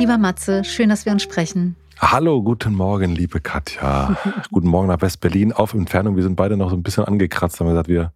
Lieber Matze, schön, dass wir uns sprechen. Hallo, guten Morgen, liebe Katja. guten Morgen nach West-Berlin auf Entfernung. Wir sind beide noch so ein bisschen angekratzt, haben gesagt, wir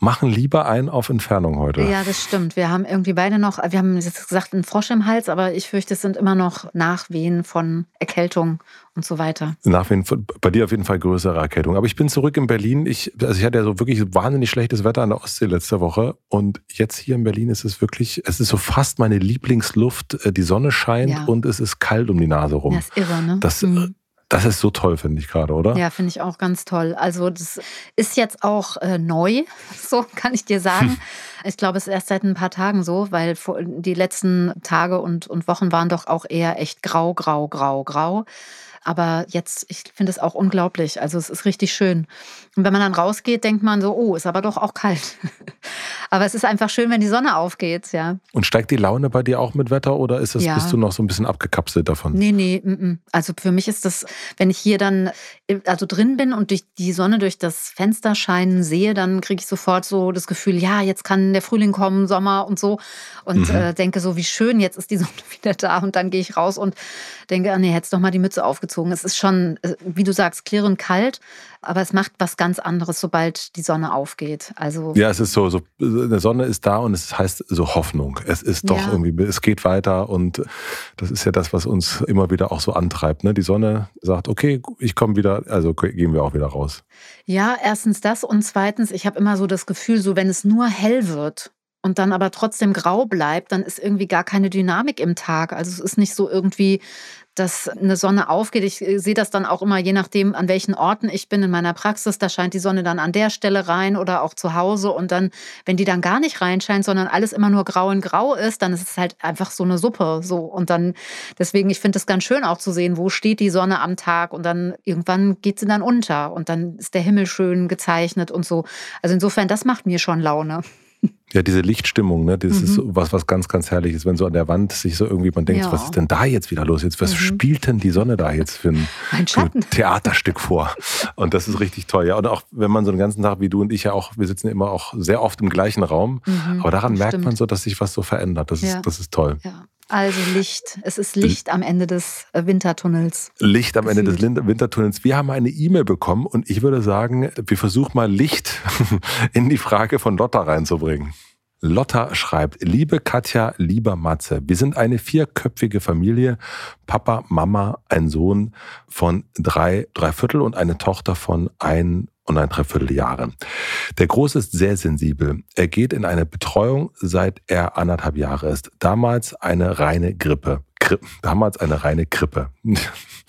machen lieber einen auf Entfernung heute. Ja, das stimmt. Wir haben irgendwie beide noch, wir haben jetzt gesagt, einen Frosch im Hals, aber ich fürchte, es sind immer noch Nachwehen von Erkältung und so weiter. Nachwehen, bei dir auf jeden Fall größere Erkältung. Aber ich bin zurück in Berlin. Ich, also ich hatte ja so wirklich wahnsinnig schlechtes Wetter an der Ostsee letzte Woche. Und jetzt hier in Berlin ist es wirklich, es ist so fast meine Lieblingsluft. Äh, die Sonne scheint ja. und es ist kalt um die Nase rum. Das ist irre, ne? Das, mhm. Das ist so toll, finde ich gerade, oder? Ja, finde ich auch ganz toll. Also das ist jetzt auch äh, neu, so kann ich dir sagen. ich glaube, es ist erst seit ein paar Tagen so, weil die letzten Tage und, und Wochen waren doch auch eher echt grau, grau, grau, grau. Aber jetzt, ich finde es auch unglaublich. Also es ist richtig schön. Und wenn man dann rausgeht, denkt man so, oh, ist aber doch auch kalt. aber es ist einfach schön, wenn die Sonne aufgeht, ja. Und steigt die Laune bei dir auch mit Wetter oder ist es, ja. bist du noch so ein bisschen abgekapselt davon? Nee, nee. M -m. Also für mich ist das, wenn ich hier dann also drin bin und durch die Sonne durch das Fenster scheinen sehe, dann kriege ich sofort so das Gefühl, ja, jetzt kann der Frühling kommen, Sommer und so. Und mhm. äh, denke so, wie schön, jetzt ist die Sonne wieder da. Und dann gehe ich raus und denke, ah, nee, hättest doch mal die Mütze aufgezogen. Es ist schon, äh, wie du sagst, klirrend kalt, aber es macht was ganz anderes, sobald die Sonne aufgeht. Also ja, es ist so, so eine Sonne ist da und es heißt so Hoffnung. Es ist doch ja. irgendwie, es geht weiter und das ist ja das, was uns immer wieder auch so antreibt. Ne? Die Sonne sagt, okay, ich komme wieder, also gehen wir auch wieder raus. Ja, erstens das und zweitens, ich habe immer so das Gefühl, so wenn es nur hell wird, und dann aber trotzdem grau bleibt, dann ist irgendwie gar keine Dynamik im Tag. Also es ist nicht so irgendwie, dass eine Sonne aufgeht. Ich äh, sehe das dann auch immer, je nachdem, an welchen Orten ich bin in meiner Praxis. Da scheint die Sonne dann an der Stelle rein oder auch zu Hause. Und dann, wenn die dann gar nicht reinscheint, sondern alles immer nur grau in grau ist, dann ist es halt einfach so eine Suppe. So. Und dann, deswegen, ich finde es ganz schön auch zu sehen, wo steht die Sonne am Tag und dann irgendwann geht sie dann unter und dann ist der Himmel schön gezeichnet und so. Also insofern, das macht mir schon Laune. Ja, diese Lichtstimmung, ne, das mhm. ist was, was ganz, ganz herrlich ist, wenn so an der Wand sich so irgendwie man denkt, ja. was ist denn da jetzt wieder los? Jetzt, was mhm. spielt denn die Sonne da jetzt für ein, für ein, Theaterstück vor? Und das ist richtig toll. Ja, und auch wenn man so einen ganzen Tag wie du und ich ja auch, wir sitzen immer auch sehr oft im gleichen Raum, mhm, aber daran merkt man so, dass sich was so verändert. Das, ja. ist, das ist toll. Ja. Also Licht. Es ist Licht am Ende des äh, Wintertunnels. Licht am Ende des Wintertunnels. Wir haben eine E-Mail bekommen und ich würde sagen, wir versuchen mal Licht in die Frage von Lotta reinzubringen. Lotta schreibt, liebe Katja, lieber Matze, wir sind eine vierköpfige Familie, Papa, Mama, ein Sohn von drei, drei Viertel und eine Tochter von ein und ein Dreiviertel Jahre. Der Große ist sehr sensibel. Er geht in eine Betreuung, seit er anderthalb Jahre ist. Damals eine reine Grippe. Gri damals eine reine Grippe.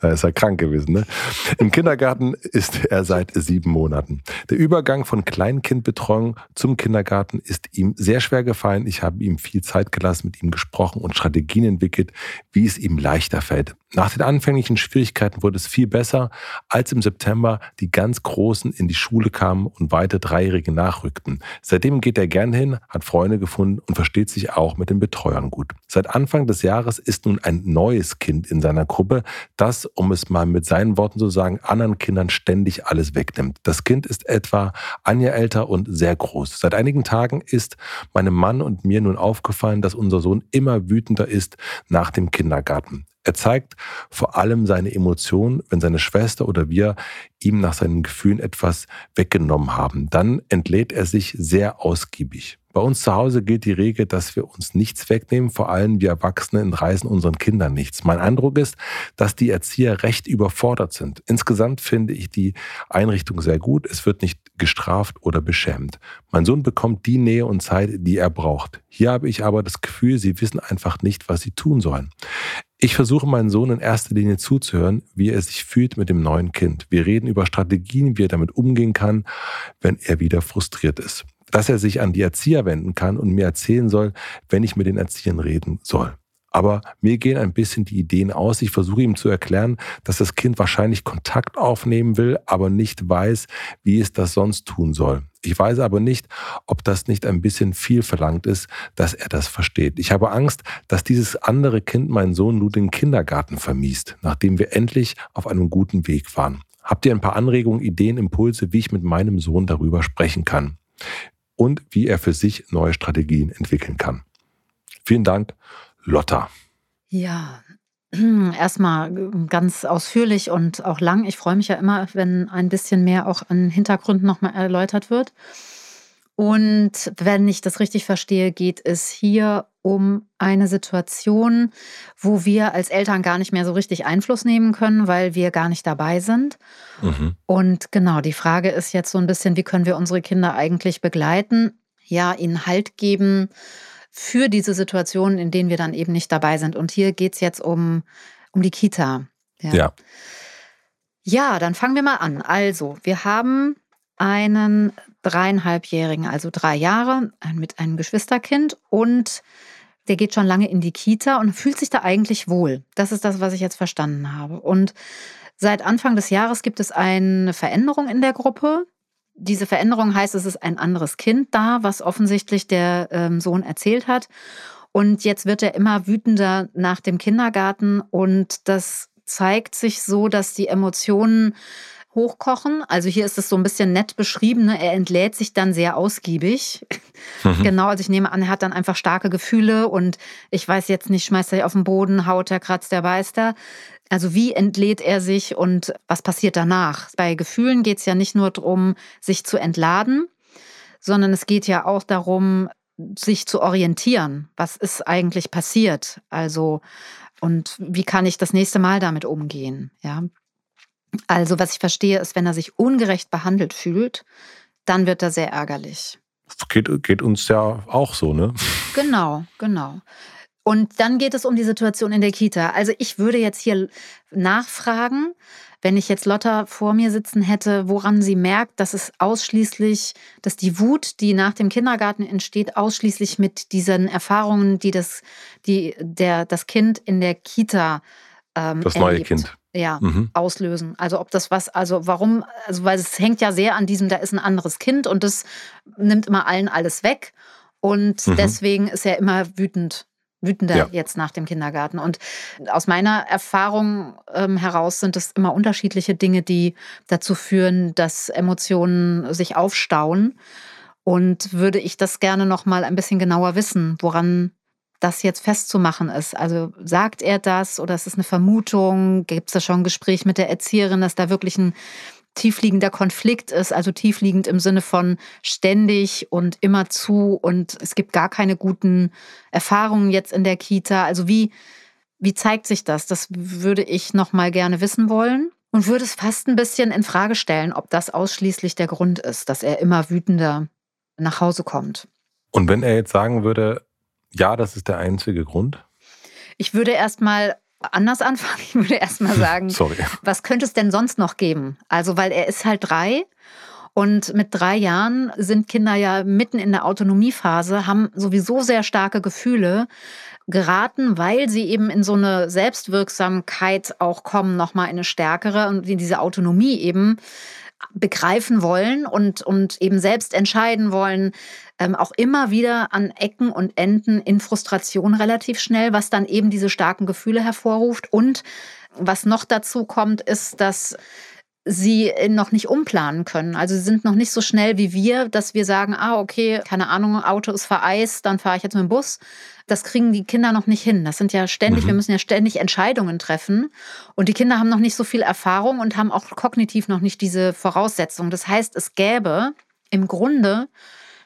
da ist er krank gewesen. Ne? Im Kindergarten ist er seit sieben Monaten. Der Übergang von Kleinkindbetreuung zum Kindergarten ist ihm sehr schwer gefallen. Ich habe ihm viel Zeit gelassen, mit ihm gesprochen und Strategien entwickelt, wie es ihm leichter fällt. Nach den anfänglichen Schwierigkeiten wurde es viel besser, als im September die ganz Großen in die Schule kamen und weite Dreijährige nachrückten. Seitdem geht er gern hin, hat Freunde gefunden und versteht sich auch mit den Betreuern gut. Seit Anfang des Jahres ist nun ein neues Kind in seiner Gruppe, das, um es mal mit seinen Worten zu sagen, anderen Kindern ständig alles wegnimmt. Das Kind ist etwa ein Jahr älter und sehr groß. Seit einigen Tagen ist meinem Mann und mir nun aufgefallen, dass unser Sohn immer wütender ist nach dem Kindergarten. Er zeigt vor allem seine Emotionen, wenn seine Schwester oder wir ihm nach seinen Gefühlen etwas weggenommen haben. Dann entlädt er sich sehr ausgiebig. Bei uns zu Hause gilt die Regel, dass wir uns nichts wegnehmen, vor allem wir Erwachsene entreißen unseren Kindern nichts. Mein Eindruck ist, dass die Erzieher recht überfordert sind. Insgesamt finde ich die Einrichtung sehr gut. Es wird nicht gestraft oder beschämt. Mein Sohn bekommt die Nähe und Zeit, die er braucht. Hier habe ich aber das Gefühl, sie wissen einfach nicht, was sie tun sollen. Ich versuche meinen Sohn in erster Linie zuzuhören, wie er sich fühlt mit dem neuen Kind. Wir reden über Strategien, wie er damit umgehen kann, wenn er wieder frustriert ist. Dass er sich an die Erzieher wenden kann und mir erzählen soll, wenn ich mit den Erziehern reden soll. Aber mir gehen ein bisschen die Ideen aus. Ich versuche ihm zu erklären, dass das Kind wahrscheinlich Kontakt aufnehmen will, aber nicht weiß, wie es das sonst tun soll. Ich weiß aber nicht, ob das nicht ein bisschen viel verlangt ist, dass er das versteht. Ich habe Angst, dass dieses andere Kind meinen Sohn nur den Kindergarten vermiest, nachdem wir endlich auf einem guten Weg waren. Habt ihr ein paar Anregungen, Ideen, Impulse, wie ich mit meinem Sohn darüber sprechen kann? Und wie er für sich neue Strategien entwickeln kann. Vielen Dank Lotta. Ja, erstmal ganz ausführlich und auch lang. Ich freue mich ja immer, wenn ein bisschen mehr auch an Hintergründen nochmal erläutert wird. Und wenn ich das richtig verstehe, geht es hier um eine Situation, wo wir als Eltern gar nicht mehr so richtig Einfluss nehmen können, weil wir gar nicht dabei sind. Mhm. Und genau, die Frage ist jetzt so ein bisschen, wie können wir unsere Kinder eigentlich begleiten? Ja, ihnen Halt geben für diese Situationen, in denen wir dann eben nicht dabei sind. Und hier geht es jetzt um, um die Kita. Ja. ja. Ja, dann fangen wir mal an. Also, wir haben einen dreieinhalbjährigen, also drei Jahre, mit einem Geschwisterkind und der geht schon lange in die Kita und fühlt sich da eigentlich wohl. Das ist das, was ich jetzt verstanden habe. Und seit Anfang des Jahres gibt es eine Veränderung in der Gruppe diese Veränderung heißt, es ist ein anderes Kind da, was offensichtlich der ähm, Sohn erzählt hat. Und jetzt wird er immer wütender nach dem Kindergarten und das zeigt sich so, dass die Emotionen hochkochen. Also hier ist es so ein bisschen nett beschrieben. Ne? Er entlädt sich dann sehr ausgiebig. Mhm. Genau, also ich nehme an, er hat dann einfach starke Gefühle und ich weiß jetzt nicht, schmeißt er sich auf den Boden, haut er, kratzt er, beißt er. Also wie entlädt er sich und was passiert danach? Bei Gefühlen geht es ja nicht nur darum, sich zu entladen, sondern es geht ja auch darum, sich zu orientieren. Was ist eigentlich passiert? Also, und wie kann ich das nächste Mal damit umgehen? Ja. Also, was ich verstehe, ist, wenn er sich ungerecht behandelt fühlt, dann wird er sehr ärgerlich. Geht, geht uns ja auch so, ne? Genau, genau. Und dann geht es um die Situation in der Kita. Also ich würde jetzt hier nachfragen, wenn ich jetzt Lotta vor mir sitzen hätte, woran sie merkt, dass es ausschließlich, dass die Wut, die nach dem Kindergarten entsteht, ausschließlich mit diesen Erfahrungen, die das, die der, das Kind in der Kita ähm, das neue Kind ja, mhm. auslösen. Also ob das was, also warum, also weil es hängt ja sehr an diesem, da ist ein anderes Kind und das nimmt immer allen alles weg. Und mhm. deswegen ist er immer wütend wütender ja. jetzt nach dem Kindergarten. Und aus meiner Erfahrung ähm, heraus sind es immer unterschiedliche Dinge, die dazu führen, dass Emotionen sich aufstauen. Und würde ich das gerne noch mal ein bisschen genauer wissen, woran das jetzt festzumachen ist. Also sagt er das oder ist es eine Vermutung? Gibt es da schon ein Gespräch mit der Erzieherin, dass da wirklich ein tiefliegender Konflikt ist, also tiefliegend im Sinne von ständig und immer zu und es gibt gar keine guten Erfahrungen jetzt in der Kita. Also wie, wie zeigt sich das? Das würde ich noch mal gerne wissen wollen und würde es fast ein bisschen in Frage stellen, ob das ausschließlich der Grund ist, dass er immer wütender nach Hause kommt. Und wenn er jetzt sagen würde, ja, das ist der einzige Grund? Ich würde erst mal anders anfangen. Ich würde erst mal sagen, was könnte es denn sonst noch geben? Also, weil er ist halt drei und mit drei Jahren sind Kinder ja mitten in der Autonomiephase, haben sowieso sehr starke Gefühle geraten, weil sie eben in so eine Selbstwirksamkeit auch kommen, nochmal in eine stärkere und in diese Autonomie eben begreifen wollen und, und eben selbst entscheiden wollen, ähm, auch immer wieder an Ecken und Enden in Frustration relativ schnell, was dann eben diese starken Gefühle hervorruft. Und was noch dazu kommt, ist, dass sie noch nicht umplanen können. Also sie sind noch nicht so schnell wie wir, dass wir sagen, ah, okay, keine Ahnung, Auto ist vereist, dann fahre ich jetzt mit dem Bus. Das kriegen die Kinder noch nicht hin. Das sind ja ständig, mhm. wir müssen ja ständig Entscheidungen treffen. Und die Kinder haben noch nicht so viel Erfahrung und haben auch kognitiv noch nicht diese Voraussetzungen. Das heißt, es gäbe im Grunde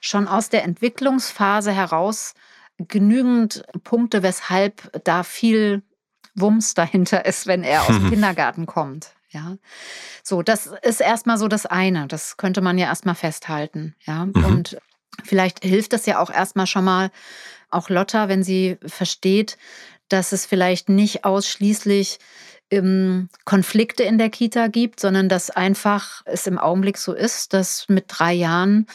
schon aus der Entwicklungsphase heraus genügend Punkte, weshalb da viel Wumms dahinter ist, wenn er aus dem Kindergarten kommt. Ja, so, das ist erstmal so das eine. Das könnte man ja erstmal festhalten. Ja, mhm. und vielleicht hilft das ja auch erstmal schon mal, auch Lotta, wenn sie versteht, dass es vielleicht nicht ausschließlich ähm, Konflikte in der Kita gibt, sondern dass einfach es im Augenblick so ist, dass mit drei Jahren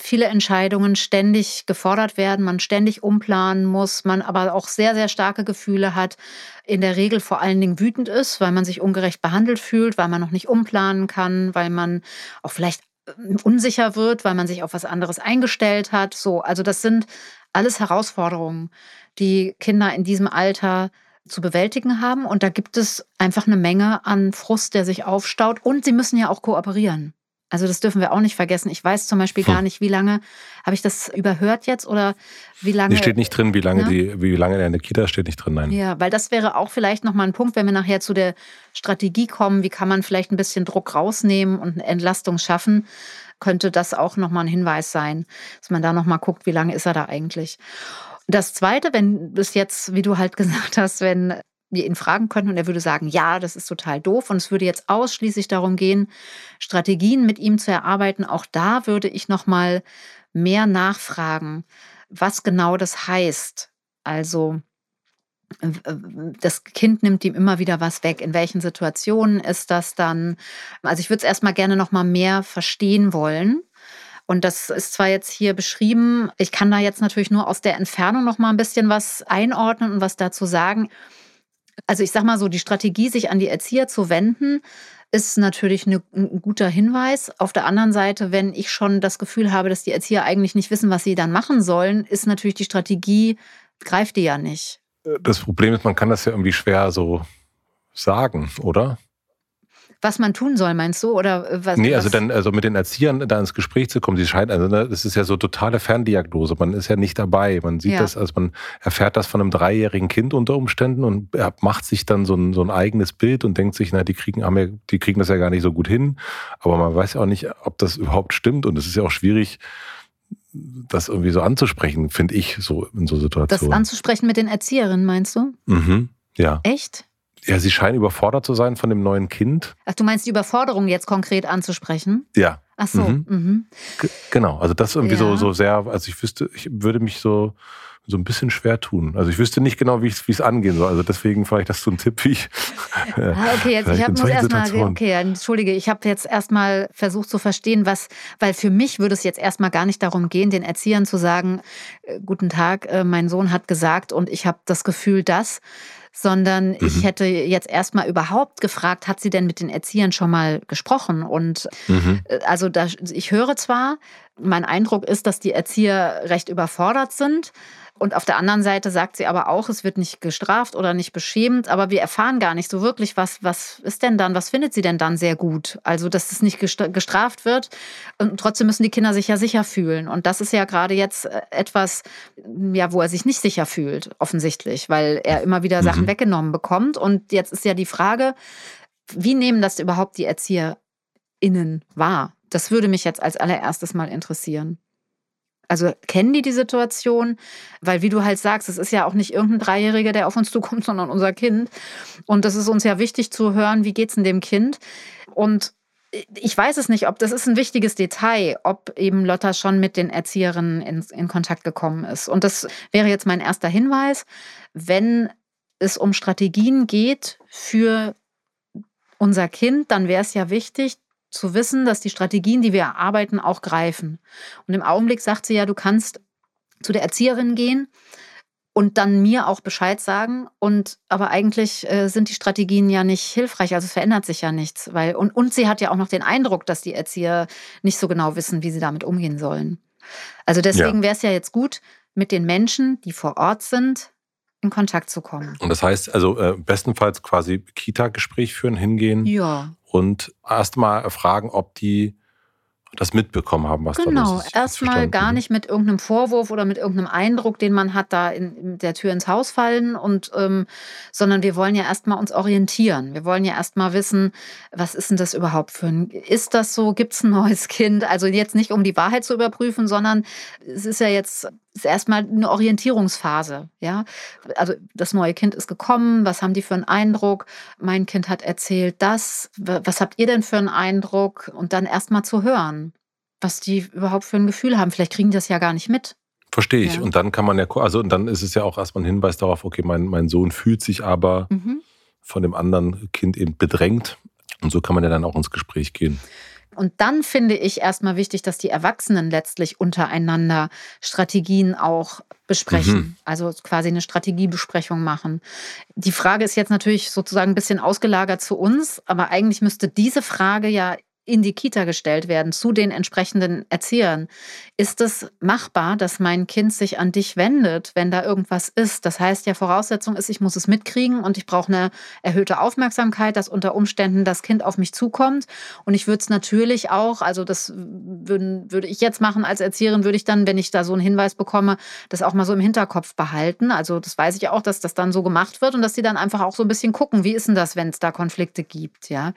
viele Entscheidungen ständig gefordert werden, man ständig umplanen muss, man aber auch sehr, sehr starke Gefühle hat, in der Regel vor allen Dingen wütend ist, weil man sich ungerecht behandelt fühlt, weil man noch nicht umplanen kann, weil man auch vielleicht ähm, unsicher wird, weil man sich auf was anderes eingestellt hat. So, also das sind alles Herausforderungen, die Kinder in diesem Alter zu bewältigen haben. Und da gibt es einfach eine Menge an Frust, der sich aufstaut. Und sie müssen ja auch kooperieren. Also das dürfen wir auch nicht vergessen. Ich weiß zum Beispiel hm. gar nicht, wie lange, habe ich das überhört jetzt oder wie lange. Die steht nicht drin, wie lange, ne? die, wie lange in der Kita steht nicht drin, nein. Ja, weil das wäre auch vielleicht nochmal ein Punkt, wenn wir nachher zu der Strategie kommen, wie kann man vielleicht ein bisschen Druck rausnehmen und eine Entlastung schaffen, könnte das auch nochmal ein Hinweis sein, dass man da nochmal guckt, wie lange ist er da eigentlich. Das Zweite, wenn es jetzt, wie du halt gesagt hast, wenn wir ihn fragen könnten und er würde sagen, ja, das ist total doof und es würde jetzt ausschließlich darum gehen, Strategien mit ihm zu erarbeiten. Auch da würde ich noch mal mehr nachfragen, was genau das heißt. Also das Kind nimmt ihm immer wieder was weg. In welchen Situationen ist das dann? Also ich würde es erstmal gerne noch mal mehr verstehen wollen. Und das ist zwar jetzt hier beschrieben, ich kann da jetzt natürlich nur aus der Entfernung noch mal ein bisschen was einordnen und was dazu sagen. Also ich sage mal so, die Strategie, sich an die Erzieher zu wenden, ist natürlich eine, ein guter Hinweis. Auf der anderen Seite, wenn ich schon das Gefühl habe, dass die Erzieher eigentlich nicht wissen, was sie dann machen sollen, ist natürlich die Strategie, greift die ja nicht. Das Problem ist, man kann das ja irgendwie schwer so sagen, oder? Was man tun soll, meinst du? Oder äh, was? Nee, also dann, also mit den Erziehern da ins Gespräch zu kommen, sie scheint, also ne, das ist ja so totale Ferndiagnose. Man ist ja nicht dabei. Man sieht ja. das, also man erfährt das von einem dreijährigen Kind unter Umständen und macht sich dann so ein, so ein eigenes Bild und denkt sich, na, die kriegen, haben ja, die kriegen das ja gar nicht so gut hin. Aber man weiß ja auch nicht, ob das überhaupt stimmt. Und es ist ja auch schwierig, das irgendwie so anzusprechen, finde ich, so in so Situationen. Das anzusprechen mit den Erzieherinnen, meinst du? Mhm, ja. Echt? Ja, sie scheinen überfordert zu sein von dem neuen Kind. Ach, du meinst die Überforderung jetzt konkret anzusprechen? Ja. Ach so. Mhm. Mhm. Genau, also das irgendwie ja. so, so sehr, also ich wüsste, ich würde mich so, so ein bisschen schwer tun. Also ich wüsste nicht genau, wie es angehen soll. Also deswegen vielleicht das so ein Tipp, wie ich. Ah, okay, jetzt ich habe nur erstmal, okay, entschuldige, ich habe jetzt erstmal versucht zu verstehen, was, weil für mich würde es jetzt erstmal gar nicht darum gehen, den Erziehern zu sagen, äh, guten Tag, äh, mein Sohn hat gesagt und ich habe das Gefühl, dass sondern mhm. ich hätte jetzt erstmal überhaupt gefragt, hat sie denn mit den Erziehern schon mal gesprochen? Und mhm. Äh, also da, ich höre zwar, mein Eindruck ist, dass die Erzieher recht überfordert sind. Und auf der anderen Seite sagt sie aber auch, es wird nicht gestraft oder nicht beschämt, aber wir erfahren gar nicht so wirklich, was, was ist denn dann, was findet sie denn dann sehr gut? Also, dass es nicht gestraft wird und trotzdem müssen die Kinder sich ja sicher fühlen. Und das ist ja gerade jetzt äh, etwas, ja, wo er sich nicht sicher fühlt, offensichtlich, weil er immer wieder Sachen mhm. weggenommen bekommt. Und jetzt ist ja die Frage, wie nehmen das überhaupt die ErzieherInnen wahr? Das würde mich jetzt als allererstes mal interessieren. Also kennen die die Situation? Weil wie du halt sagst, es ist ja auch nicht irgendein Dreijähriger, der auf uns zukommt, sondern unser Kind. Und das ist uns ja wichtig zu hören, wie geht es dem Kind? Und ich weiß es nicht, ob das ist ein wichtiges Detail, ob eben Lotta schon mit den Erzieherinnen in, in Kontakt gekommen ist. Und das wäre jetzt mein erster Hinweis, wenn es um Strategien geht für unser Kind, dann wäre es ja wichtig, zu wissen, dass die Strategien, die wir erarbeiten, auch greifen. Und im Augenblick sagt sie ja, du kannst zu der Erzieherin gehen und dann mir auch Bescheid sagen. Und aber eigentlich äh, sind die Strategien ja nicht hilfreich. Also es verändert sich ja nichts. Weil, und, und sie hat ja auch noch den Eindruck, dass die Erzieher nicht so genau wissen, wie sie damit umgehen sollen. Also deswegen ja. wäre es ja jetzt gut, mit den Menschen, die vor Ort sind, in Kontakt zu kommen. Und das heißt also äh, bestenfalls quasi Kita-Gespräch führen, hingehen. Ja und erstmal fragen, ob die das mitbekommen haben, was genau. da los ist. Genau, erstmal gar nicht mit irgendeinem Vorwurf oder mit irgendeinem Eindruck, den man hat, da in, in der Tür ins Haus fallen und ähm, sondern wir wollen ja erstmal uns orientieren. Wir wollen ja erstmal wissen, was ist denn das überhaupt für ein, ist das so, gibt es ein neues Kind? Also jetzt nicht, um die Wahrheit zu überprüfen, sondern es ist ja jetzt ist erstmal eine Orientierungsphase, ja. Also das neue Kind ist gekommen, was haben die für einen Eindruck? Mein Kind hat erzählt das, was habt ihr denn für einen Eindruck? Und dann erstmal zu hören, was die überhaupt für ein Gefühl haben. Vielleicht kriegen die das ja gar nicht mit. Verstehe ich. Ja. Und dann kann man ja, also und dann ist es ja auch erstmal ein Hinweis darauf, okay, mein, mein Sohn fühlt sich aber mhm. von dem anderen Kind eben bedrängt. Und so kann man ja dann auch ins Gespräch gehen. Und dann finde ich erstmal wichtig, dass die Erwachsenen letztlich untereinander Strategien auch besprechen, mhm. also quasi eine Strategiebesprechung machen. Die Frage ist jetzt natürlich sozusagen ein bisschen ausgelagert zu uns, aber eigentlich müsste diese Frage ja in die Kita gestellt werden, zu den entsprechenden Erziehern. Ist es machbar, dass mein Kind sich an dich wendet, wenn da irgendwas ist? Das heißt ja, Voraussetzung ist, ich muss es mitkriegen und ich brauche eine erhöhte Aufmerksamkeit, dass unter Umständen das Kind auf mich zukommt. Und ich würde es natürlich auch, also das würden, würde ich jetzt machen als Erzieherin, würde ich dann, wenn ich da so einen Hinweis bekomme, das auch mal so im Hinterkopf behalten. Also das weiß ich auch, dass das dann so gemacht wird und dass sie dann einfach auch so ein bisschen gucken, wie ist denn das, wenn es da Konflikte gibt, ja?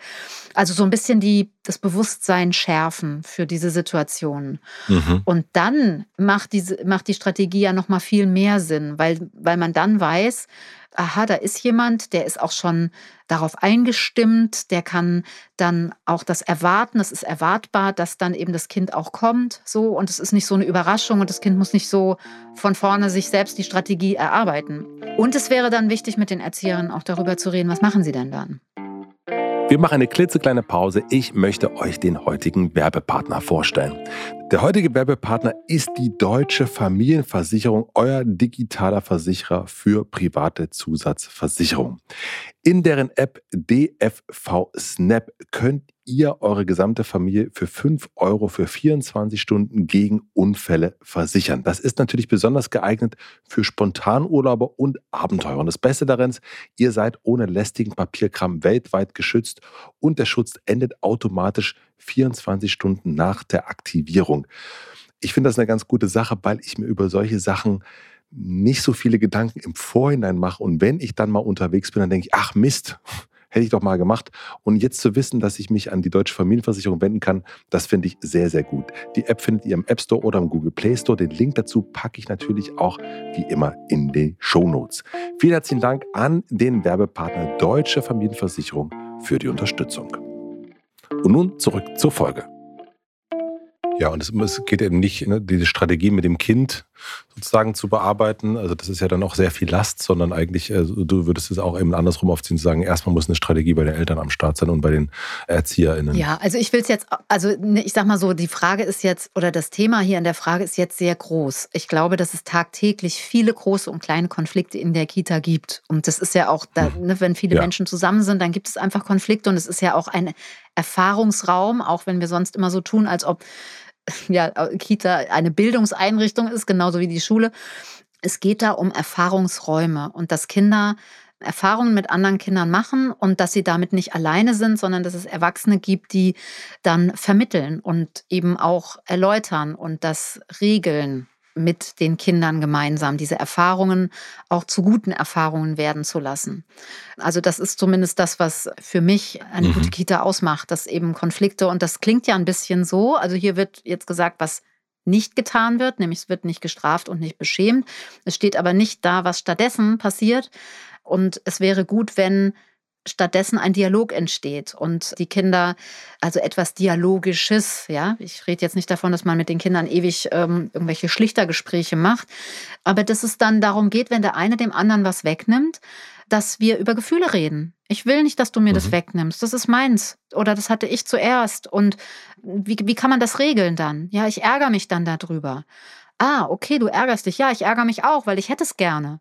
Also so ein bisschen die das Bewusstsein schärfen für diese Situationen. Mhm. Und dann macht, diese, macht die Strategie ja noch mal viel mehr Sinn, weil, weil man dann weiß, aha, da ist jemand, der ist auch schon darauf eingestimmt, der kann dann auch das erwarten, es ist erwartbar, dass dann eben das Kind auch kommt, so und es ist nicht so eine Überraschung und das Kind muss nicht so von vorne sich selbst die Strategie erarbeiten. Und es wäre dann wichtig, mit den Erzieherinnen auch darüber zu reden, was machen sie denn dann? Wir machen eine klitzekleine Pause. Ich möchte euch den heutigen Werbepartner vorstellen. Der heutige Werbepartner ist die Deutsche Familienversicherung, euer digitaler Versicherer für private Zusatzversicherung. In deren App DFV Snap könnt ihr eure gesamte Familie für 5 Euro für 24 Stunden gegen Unfälle versichern. Das ist natürlich besonders geeignet für Spontanurlauber und Abenteurer. Und das Beste darin ist, ihr seid ohne lästigen Papierkram weltweit geschützt und der Schutz endet automatisch 24 Stunden nach der Aktivierung. Ich finde das eine ganz gute Sache, weil ich mir über solche Sachen nicht so viele Gedanken im Vorhinein mache. Und wenn ich dann mal unterwegs bin, dann denke ich, ach Mist, hätte ich doch mal gemacht. Und jetzt zu wissen, dass ich mich an die Deutsche Familienversicherung wenden kann, das finde ich sehr, sehr gut. Die App findet ihr im App Store oder im Google Play Store. Den Link dazu packe ich natürlich auch wie immer in die Show Notes. Vielen herzlichen Dank an den Werbepartner Deutsche Familienversicherung für die Unterstützung. Und nun zurück zur Folge. Ja, und es, geht eben nicht, ne, diese Strategie mit dem Kind sozusagen zu bearbeiten. Also das ist ja dann auch sehr viel Last, sondern eigentlich, also du würdest es auch eben andersrum aufziehen, zu sagen, erstmal muss eine Strategie bei den Eltern am Start sein und bei den ErzieherInnen. Ja, also ich will es jetzt, also ne, ich sag mal so, die Frage ist jetzt, oder das Thema hier in der Frage ist jetzt sehr groß. Ich glaube, dass es tagtäglich viele große und kleine Konflikte in der Kita gibt. Und das ist ja auch, da, hm. ne, wenn viele ja. Menschen zusammen sind, dann gibt es einfach Konflikte und es ist ja auch ein Erfahrungsraum, auch wenn wir sonst immer so tun, als ob ja, Kita eine Bildungseinrichtung ist, genauso wie die Schule. Es geht da um Erfahrungsräume und dass Kinder Erfahrungen mit anderen Kindern machen und dass sie damit nicht alleine sind, sondern dass es Erwachsene gibt, die dann vermitteln und eben auch erläutern und das regeln mit den Kindern gemeinsam, diese Erfahrungen auch zu guten Erfahrungen werden zu lassen. Also das ist zumindest das, was für mich eine mhm. gute Kita ausmacht, dass eben Konflikte, und das klingt ja ein bisschen so, also hier wird jetzt gesagt, was nicht getan wird, nämlich es wird nicht gestraft und nicht beschämt. Es steht aber nicht da, was stattdessen passiert. Und es wäre gut, wenn stattdessen ein Dialog entsteht und die Kinder, also etwas Dialogisches, ja, ich rede jetzt nicht davon, dass man mit den Kindern ewig ähm, irgendwelche Schlichtergespräche macht, aber dass es dann darum geht, wenn der eine dem anderen was wegnimmt, dass wir über Gefühle reden. Ich will nicht, dass du mir mhm. das wegnimmst. Das ist meins. Oder das hatte ich zuerst. Und wie, wie kann man das regeln dann? Ja, ich ärgere mich dann darüber. Ah, okay, du ärgerst dich. Ja, ich ärgere mich auch, weil ich hätte es gerne.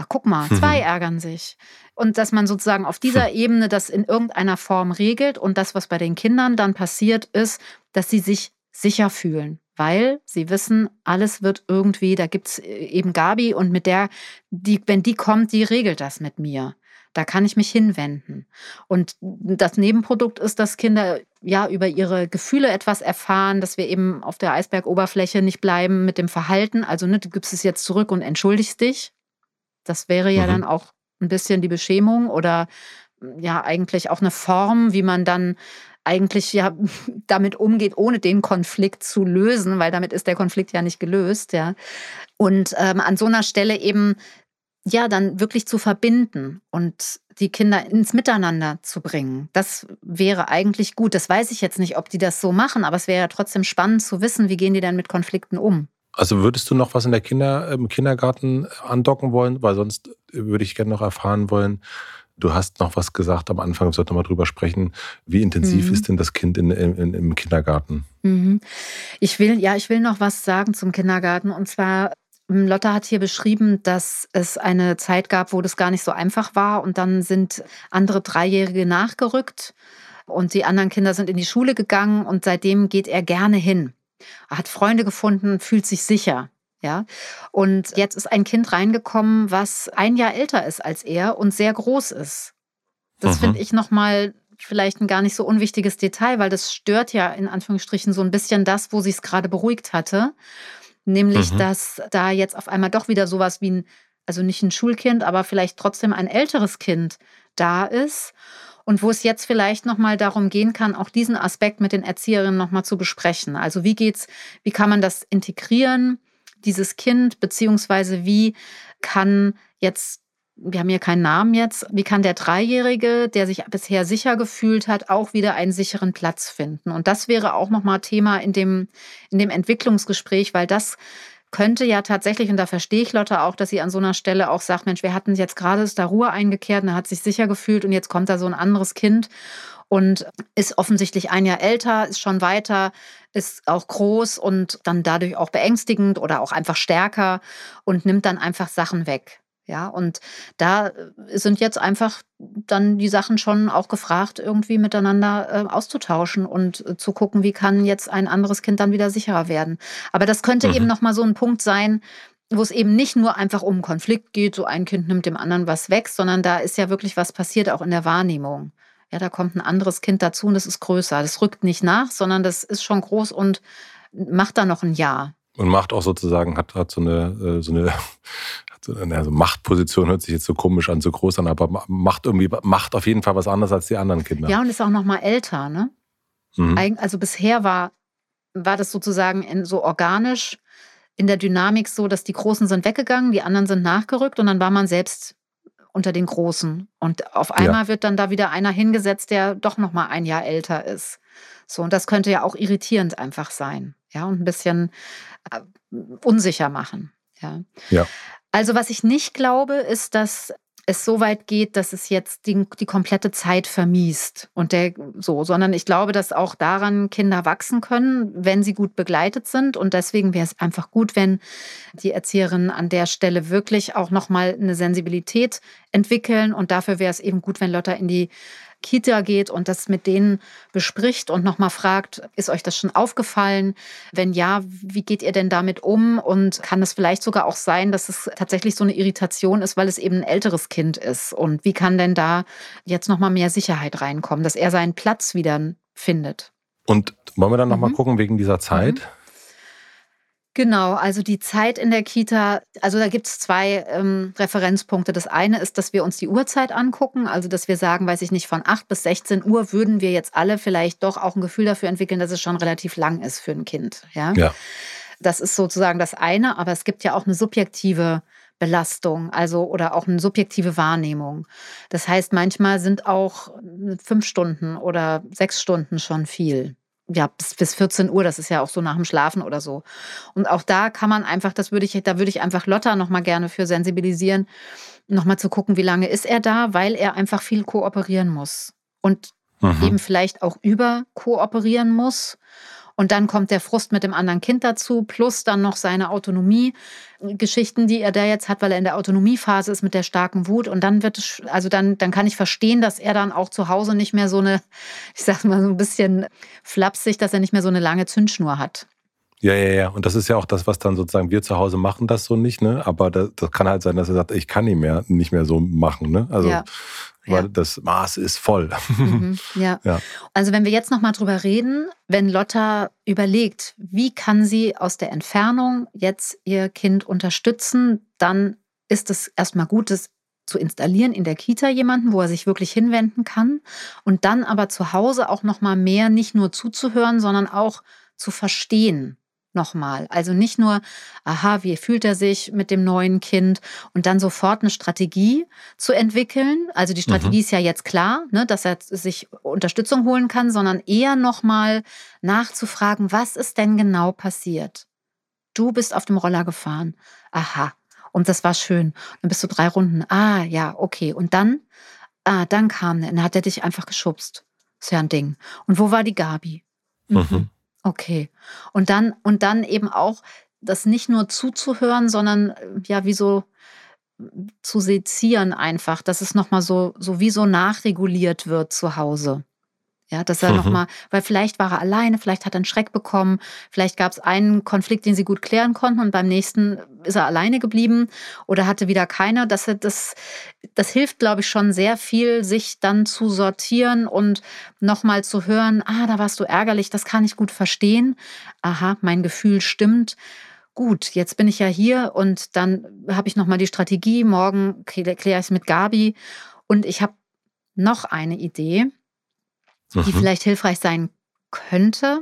Ach, guck mal, zwei ärgern sich. Und dass man sozusagen auf dieser. Ebene das in irgendeiner Form regelt. Und das, was bei den Kindern dann passiert, ist, dass sie sich sicher fühlen. Weil sie wissen, alles wird irgendwie, da gibt es äh, eben Gabi und mit der, die, wenn die kommt, die regelt das mit mir. Da kann ich mich hinwenden. Und das Nebenprodukt ist, dass Kinder ja über ihre Gefühle etwas erfahren, dass wir eben auf der Eisbergoberfläche nicht bleiben mit dem Verhalten. Also ne, du gibst es jetzt zurück und entschuldigst dich. Das wäre ja mhm. dann auch ein bisschen die Beschämung oder ja eigentlich auch eine Form, wie man dann eigentlich ja damit umgeht, ohne den Konflikt zu lösen, weil damit ist der Konflikt ja nicht gelöst, ja. Und ähm, an so einer Stelle eben ja dann wirklich zu verbinden und die Kinder ins Miteinander zu bringen. Das wäre eigentlich gut. Das weiß ich jetzt nicht, ob die das so machen, aber es wäre ja trotzdem spannend zu wissen, wie gehen die denn mit Konflikten um. Also würdest du noch was in der Kinder, im Kindergarten andocken wollen? Weil sonst würde ich gerne noch erfahren wollen, du hast noch was gesagt am Anfang, wir sollten mal drüber sprechen. Wie intensiv mhm. ist denn das Kind in, in, im Kindergarten? Mhm. Ich will, ja, ich will noch was sagen zum Kindergarten. Und zwar Lotta hat hier beschrieben, dass es eine Zeit gab, wo das gar nicht so einfach war und dann sind andere Dreijährige nachgerückt und die anderen Kinder sind in die Schule gegangen und seitdem geht er gerne hin. Er hat Freunde gefunden, fühlt sich sicher. Ja, und jetzt ist ein Kind reingekommen, was ein Jahr älter ist als er und sehr groß ist. Das mhm. finde ich nochmal vielleicht ein gar nicht so unwichtiges Detail, weil das stört ja in Anführungsstrichen so ein bisschen das, wo sie es gerade beruhigt hatte. Nämlich, mhm. dass da jetzt auf einmal doch wieder sowas wie ein, also nicht ein Schulkind, aber vielleicht trotzdem ein älteres Kind da ist. Und wo es jetzt vielleicht nochmal darum gehen kann, auch diesen Aspekt mit den Erzieherinnen nochmal zu besprechen. Also wie geht's, wie kann man das integrieren, dieses Kind, beziehungsweise wie kann jetzt wir haben hier keinen Namen jetzt. Wie kann der Dreijährige, der sich bisher sicher gefühlt hat, auch wieder einen sicheren Platz finden? Und das wäre auch nochmal Thema in dem, in dem Entwicklungsgespräch, weil das könnte ja tatsächlich, und da verstehe ich Lotte auch, dass sie an so einer Stelle auch sagt, Mensch, wir hatten jetzt gerade ist da Ruhe eingekehrt und er hat sich sicher gefühlt und jetzt kommt da so ein anderes Kind und ist offensichtlich ein Jahr älter, ist schon weiter, ist auch groß und dann dadurch auch beängstigend oder auch einfach stärker und nimmt dann einfach Sachen weg. Ja, und da äh, sind jetzt einfach dann die Sachen schon auch gefragt, irgendwie miteinander äh, auszutauschen und äh, zu gucken, wie kann jetzt ein anderes Kind dann wieder sicherer werden. Aber das könnte mhm. eben nochmal so ein Punkt sein, wo es eben nicht nur einfach um Konflikt geht, so ein Kind nimmt dem anderen was weg, sondern da ist ja wirklich was passiert, auch in der Wahrnehmung. Ja, da kommt ein anderes Kind dazu und das ist größer. Das rückt nicht nach, sondern das ist schon groß und macht da noch ein Jahr. Und macht auch sozusagen, hat, hat so eine, äh, so eine also Machtposition hört sich jetzt so komisch an, so groß an, aber macht irgendwie, macht auf jeden Fall was anderes als die anderen Kinder. Ja, und ist auch noch mal älter, ne? Mhm. Also bisher war, war das sozusagen so organisch in der Dynamik so, dass die Großen sind weggegangen, die anderen sind nachgerückt und dann war man selbst unter den Großen. Und auf einmal ja. wird dann da wieder einer hingesetzt, der doch noch mal ein Jahr älter ist. So, und das könnte ja auch irritierend einfach sein. Ja, und ein bisschen äh, unsicher machen. Ja. ja. Also was ich nicht glaube, ist, dass es so weit geht, dass es jetzt die, die komplette Zeit vermiest und der so, sondern ich glaube, dass auch daran Kinder wachsen können, wenn sie gut begleitet sind und deswegen wäre es einfach gut, wenn die Erzieherinnen an der Stelle wirklich auch noch mal eine Sensibilität entwickeln und dafür wäre es eben gut, wenn Lotta in die Kita geht und das mit denen bespricht und nochmal fragt, ist euch das schon aufgefallen? Wenn ja, wie geht ihr denn damit um? Und kann es vielleicht sogar auch sein, dass es tatsächlich so eine Irritation ist, weil es eben ein älteres Kind ist? Und wie kann denn da jetzt nochmal mehr Sicherheit reinkommen, dass er seinen Platz wieder findet? Und wollen wir dann nochmal mhm. gucken wegen dieser Zeit? Mhm. Genau, also die Zeit in der Kita, also da gibt es zwei ähm, Referenzpunkte. Das eine ist, dass wir uns die Uhrzeit angucken, also dass wir sagen, weiß ich nicht, von 8 bis 16 Uhr würden wir jetzt alle vielleicht doch auch ein Gefühl dafür entwickeln, dass es schon relativ lang ist für ein Kind. Ja. ja. Das ist sozusagen das eine, aber es gibt ja auch eine subjektive Belastung, also oder auch eine subjektive Wahrnehmung. Das heißt, manchmal sind auch fünf Stunden oder sechs Stunden schon viel ja, bis, bis 14 Uhr, das ist ja auch so nach dem Schlafen oder so. Und auch da kann man einfach, das würde ich, da würde ich einfach Lotta nochmal gerne für sensibilisieren, nochmal zu gucken, wie lange ist er da, weil er einfach viel kooperieren muss. Und mhm. eben vielleicht auch über kooperieren muss. Und dann kommt der Frust mit dem anderen Kind dazu, plus dann noch seine Autonomie-Geschichten, die er da jetzt hat, weil er in der Autonomiephase ist mit der starken Wut. Und dann wird es, also dann, dann kann ich verstehen, dass er dann auch zu Hause nicht mehr so eine, ich sag mal so ein bisschen flapsig, dass er nicht mehr so eine lange Zündschnur hat. Ja, ja, ja. Und das ist ja auch das, was dann sozusagen wir zu Hause machen das so nicht, ne? Aber das, das kann halt sein, dass er sagt, ich kann nicht mehr, nicht mehr so machen, ne? Also ja weil ja. das Maß ist voll. Mhm, ja. ja. Also wenn wir jetzt noch mal drüber reden, wenn Lotta überlegt, wie kann sie aus der Entfernung jetzt ihr Kind unterstützen, dann ist es erstmal gut, das zu installieren in der Kita jemanden, wo er sich wirklich hinwenden kann und dann aber zu Hause auch noch mal mehr nicht nur zuzuhören, sondern auch zu verstehen, nochmal. Also nicht nur, aha, wie fühlt er sich mit dem neuen Kind und dann sofort eine Strategie zu entwickeln. Also die Strategie mhm. ist ja jetzt klar, ne, dass er sich Unterstützung holen kann, sondern eher nochmal nachzufragen, was ist denn genau passiert? Du bist auf dem Roller gefahren. Aha. Und das war schön. Dann bist du drei Runden. Ah, ja, okay. Und dann, ah, dann kam. Dann hat er dich einfach geschubst. Ist ja ein Ding. Und wo war die Gabi? Mhm. mhm. Okay. Und dann, und dann eben auch das nicht nur zuzuhören, sondern ja, wie so zu sezieren einfach, dass es nochmal so, so wie so nachreguliert wird zu Hause. Ja, dass er mhm. nochmal, weil vielleicht war er alleine, vielleicht hat er einen Schreck bekommen, vielleicht gab es einen Konflikt, den sie gut klären konnten und beim nächsten ist er alleine geblieben oder hatte wieder keiner. Das, das, das hilft, glaube ich, schon sehr viel, sich dann zu sortieren und nochmal zu hören, ah, da warst du ärgerlich, das kann ich gut verstehen. Aha, mein Gefühl stimmt gut, jetzt bin ich ja hier und dann habe ich nochmal die Strategie, morgen kläre ich es mit Gabi und ich habe noch eine Idee die mhm. vielleicht hilfreich sein könnte.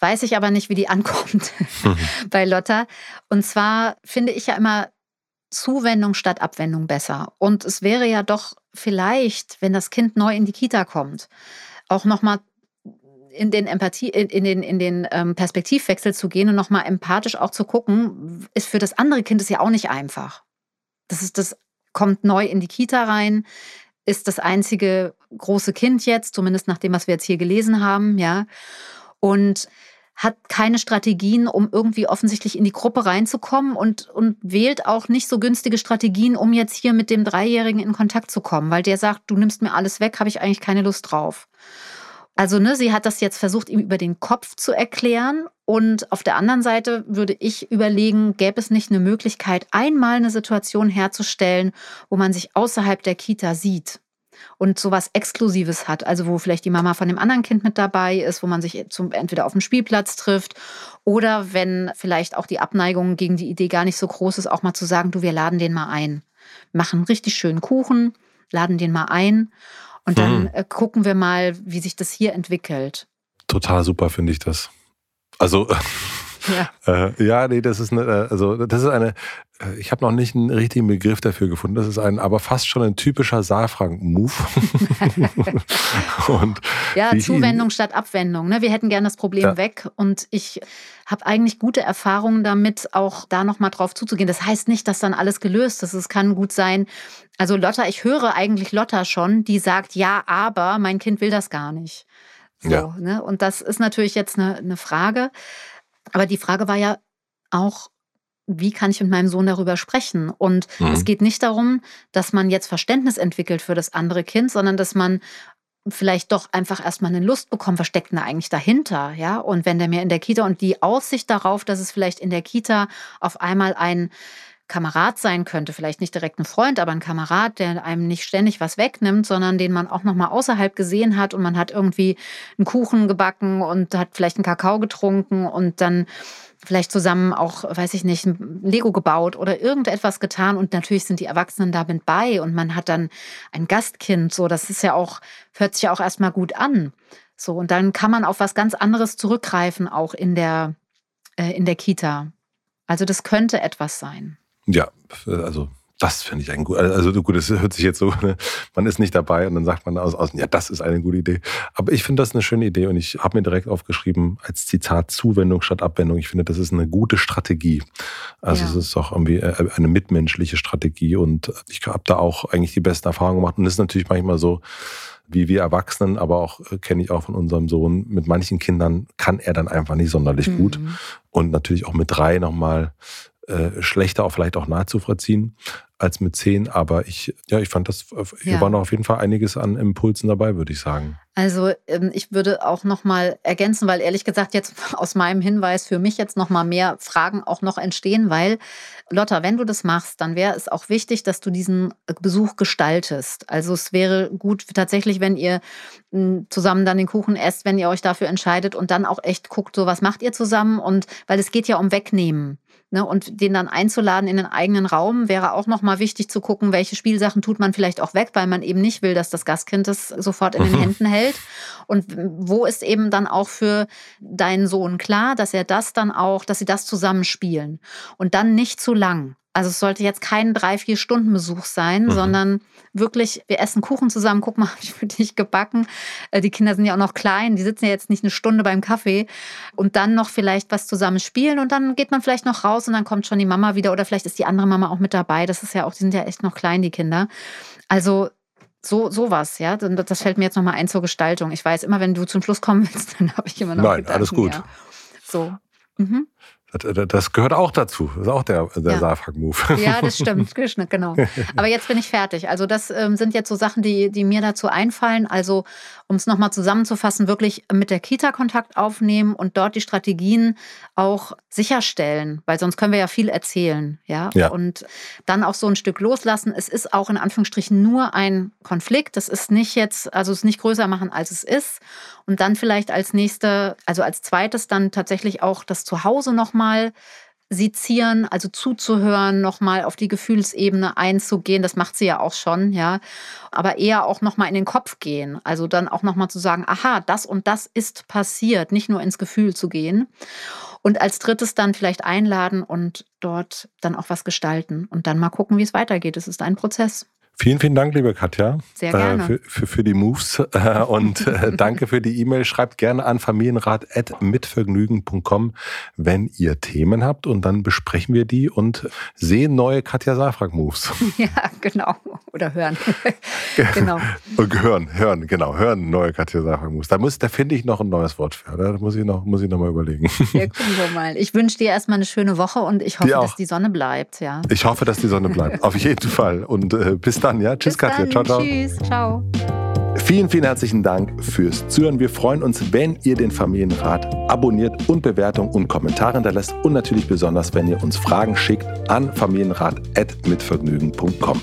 Weiß ich aber nicht, wie die ankommt mhm. bei Lotta. Und zwar finde ich ja immer Zuwendung statt Abwendung besser. Und es wäre ja doch vielleicht, wenn das Kind neu in die Kita kommt, auch nochmal in den Empathie, in den, in den ähm, Perspektivwechsel zu gehen und nochmal empathisch auch zu gucken, ist für das andere Kind ist ja auch nicht einfach. Das ist das, kommt neu in die Kita rein, ist das einzige große Kind jetzt, zumindest nach dem, was wir jetzt hier gelesen haben, ja. Und hat keine Strategien, um irgendwie offensichtlich in die Gruppe reinzukommen und, und wählt auch nicht so günstige Strategien, um jetzt hier mit dem Dreijährigen in Kontakt zu kommen, weil der sagt, du nimmst mir alles weg, habe ich eigentlich keine Lust drauf. Also, ne, sie hat das jetzt versucht, ihm über den Kopf zu erklären. Und auf der anderen Seite würde ich überlegen, gäbe es nicht eine Möglichkeit, einmal eine Situation herzustellen, wo man sich außerhalb der Kita sieht und sowas Exklusives hat, also wo vielleicht die Mama von dem anderen Kind mit dabei ist, wo man sich zum, entweder auf dem Spielplatz trifft oder wenn vielleicht auch die Abneigung gegen die Idee gar nicht so groß ist, auch mal zu sagen, du, wir laden den mal ein, machen richtig schönen Kuchen, laden den mal ein und dann hm. gucken wir mal, wie sich das hier entwickelt. Total super finde ich das. Also ja, äh, ja nee, das ist eine, äh, also das ist eine, äh, ich habe noch nicht einen richtigen Begriff dafür gefunden. Das ist ein, aber fast schon ein typischer Saalfranken-Move. ja, Zuwendung statt Abwendung. Ne? Wir hätten gern das Problem ja. weg und ich habe eigentlich gute Erfahrungen damit, auch da nochmal drauf zuzugehen. Das heißt nicht, dass dann alles gelöst ist. Es kann gut sein. Also Lotta, ich höre eigentlich Lotta schon, die sagt, ja, aber mein Kind will das gar nicht. So, ja. ne? Und das ist natürlich jetzt eine, eine Frage. Aber die Frage war ja auch, wie kann ich mit meinem Sohn darüber sprechen? Und mhm. es geht nicht darum, dass man jetzt Verständnis entwickelt für das andere Kind, sondern dass man vielleicht doch einfach erstmal eine Lust bekommt, was steckt denn da eigentlich dahinter, ja? Und wenn der mir in der Kita und die Aussicht darauf, dass es vielleicht in der Kita auf einmal ein Kamerad sein könnte, vielleicht nicht direkt ein Freund, aber ein Kamerad, der einem nicht ständig was wegnimmt, sondern den man auch noch mal außerhalb gesehen hat und man hat irgendwie einen Kuchen gebacken und hat vielleicht einen Kakao getrunken und dann vielleicht zusammen auch, weiß ich nicht, ein Lego gebaut oder irgendetwas getan und natürlich sind die Erwachsenen da mit bei und man hat dann ein Gastkind, so das ist ja auch hört sich ja auch erstmal gut an. So und dann kann man auf was ganz anderes zurückgreifen auch in der äh, in der Kita. Also das könnte etwas sein. Ja, also das finde ich ein gut, also gut, das hört sich jetzt so, ne? man ist nicht dabei und dann sagt man aus außen, ja, das ist eine gute Idee. Aber ich finde das eine schöne Idee und ich habe mir direkt aufgeschrieben als Zitat Zuwendung statt Abwendung. Ich finde, das ist eine gute Strategie. Also ja. es ist auch irgendwie äh, eine mitmenschliche Strategie und ich habe da auch eigentlich die besten Erfahrungen gemacht und es ist natürlich manchmal so, wie wir Erwachsenen, aber auch äh, kenne ich auch von unserem Sohn, mit manchen Kindern kann er dann einfach nicht sonderlich mhm. gut. Und natürlich auch mit drei nochmal äh, schlechter auch vielleicht auch nachzuvollziehen als mit zehn. Aber ich, ja, ich fand das, hier ja. war noch auf jeden Fall einiges an Impulsen dabei, würde ich sagen. Also ähm, ich würde auch noch mal ergänzen, weil ehrlich gesagt jetzt aus meinem Hinweis für mich jetzt noch mal mehr Fragen auch noch entstehen, weil Lotta, wenn du das machst, dann wäre es auch wichtig, dass du diesen Besuch gestaltest. Also es wäre gut tatsächlich, wenn ihr hm, zusammen dann den Kuchen esst, wenn ihr euch dafür entscheidet und dann auch echt guckt, so was macht ihr zusammen und weil es geht ja um Wegnehmen. Ne, und den dann einzuladen in den eigenen Raum wäre auch nochmal wichtig zu gucken, welche Spielsachen tut man vielleicht auch weg, weil man eben nicht will, dass das Gastkind das sofort in den mhm. Händen hält. Und wo ist eben dann auch für deinen Sohn klar, dass er das dann auch, dass sie das zusammenspielen und dann nicht zu lang. Also es sollte jetzt kein drei, vier Stunden Besuch sein, mhm. sondern wirklich, wir essen Kuchen zusammen, guck mal, habe ich für dich gebacken. Äh, die Kinder sind ja auch noch klein, die sitzen ja jetzt nicht eine Stunde beim Kaffee und dann noch vielleicht was zusammen spielen und dann geht man vielleicht noch raus und dann kommt schon die Mama wieder oder vielleicht ist die andere Mama auch mit dabei. Das ist ja auch, die sind ja echt noch klein, die Kinder. Also so sowas, ja. Das fällt mir jetzt nochmal ein zur Gestaltung. Ich weiß immer, wenn du zum Schluss kommen willst, dann habe ich immer noch. Nein, Gedanken, alles gut. Ja. So. Mhm. Das gehört auch dazu. Das ist auch der, der ja. Safag-Move. Ja, das stimmt. genau. Aber jetzt bin ich fertig. Also, das ähm, sind jetzt so Sachen, die, die mir dazu einfallen. Also, um es nochmal zusammenzufassen, wirklich mit der Kita Kontakt aufnehmen und dort die Strategien auch sicherstellen, weil sonst können wir ja viel erzählen. Ja? ja. Und dann auch so ein Stück loslassen. Es ist auch in Anführungsstrichen nur ein Konflikt. Das ist nicht jetzt, also es nicht größer machen, als es ist. Und dann vielleicht als nächste, also als zweites dann tatsächlich auch das Zuhause nochmal sezieren, also zuzuhören, nochmal auf die Gefühlsebene einzugehen. Das macht sie ja auch schon, ja. Aber eher auch nochmal in den Kopf gehen. Also dann auch nochmal zu sagen, aha, das und das ist passiert, nicht nur ins Gefühl zu gehen. Und als drittes dann vielleicht einladen und dort dann auch was gestalten und dann mal gucken, wie es weitergeht. Es ist ein Prozess. Vielen, vielen Dank, liebe Katja. Sehr gerne. Äh, für, für, für, die Moves äh, und äh, danke für die E-Mail. Schreibt gerne an familienrat.mitvergnügen.com, wenn ihr Themen habt und dann besprechen wir die und sehen neue Katja Safrak Moves. Ja, genau. Oder hören. genau. Hören, hören, genau. Hören neue Katja Safrak Moves. Da, muss, da finde ich noch ein neues Wort für. Da muss ich noch, muss ich noch mal überlegen. Ja, gucken wir mal. Ich wünsche dir erstmal eine schöne Woche und ich hoffe, dass die Sonne bleibt. Ja. Ich hoffe, dass die Sonne bleibt. Auf jeden Fall. Und äh, bis dann dann, ja? Tschüss, Bis Katja. Dann. Ciao, ciao. Tschüss, ciao. Vielen, vielen herzlichen Dank fürs Zuhören. Wir freuen uns, wenn ihr den Familienrat abonniert und Bewertungen und Kommentare hinterlässt und natürlich besonders, wenn ihr uns Fragen schickt an familienrat.mitvergnügen.com.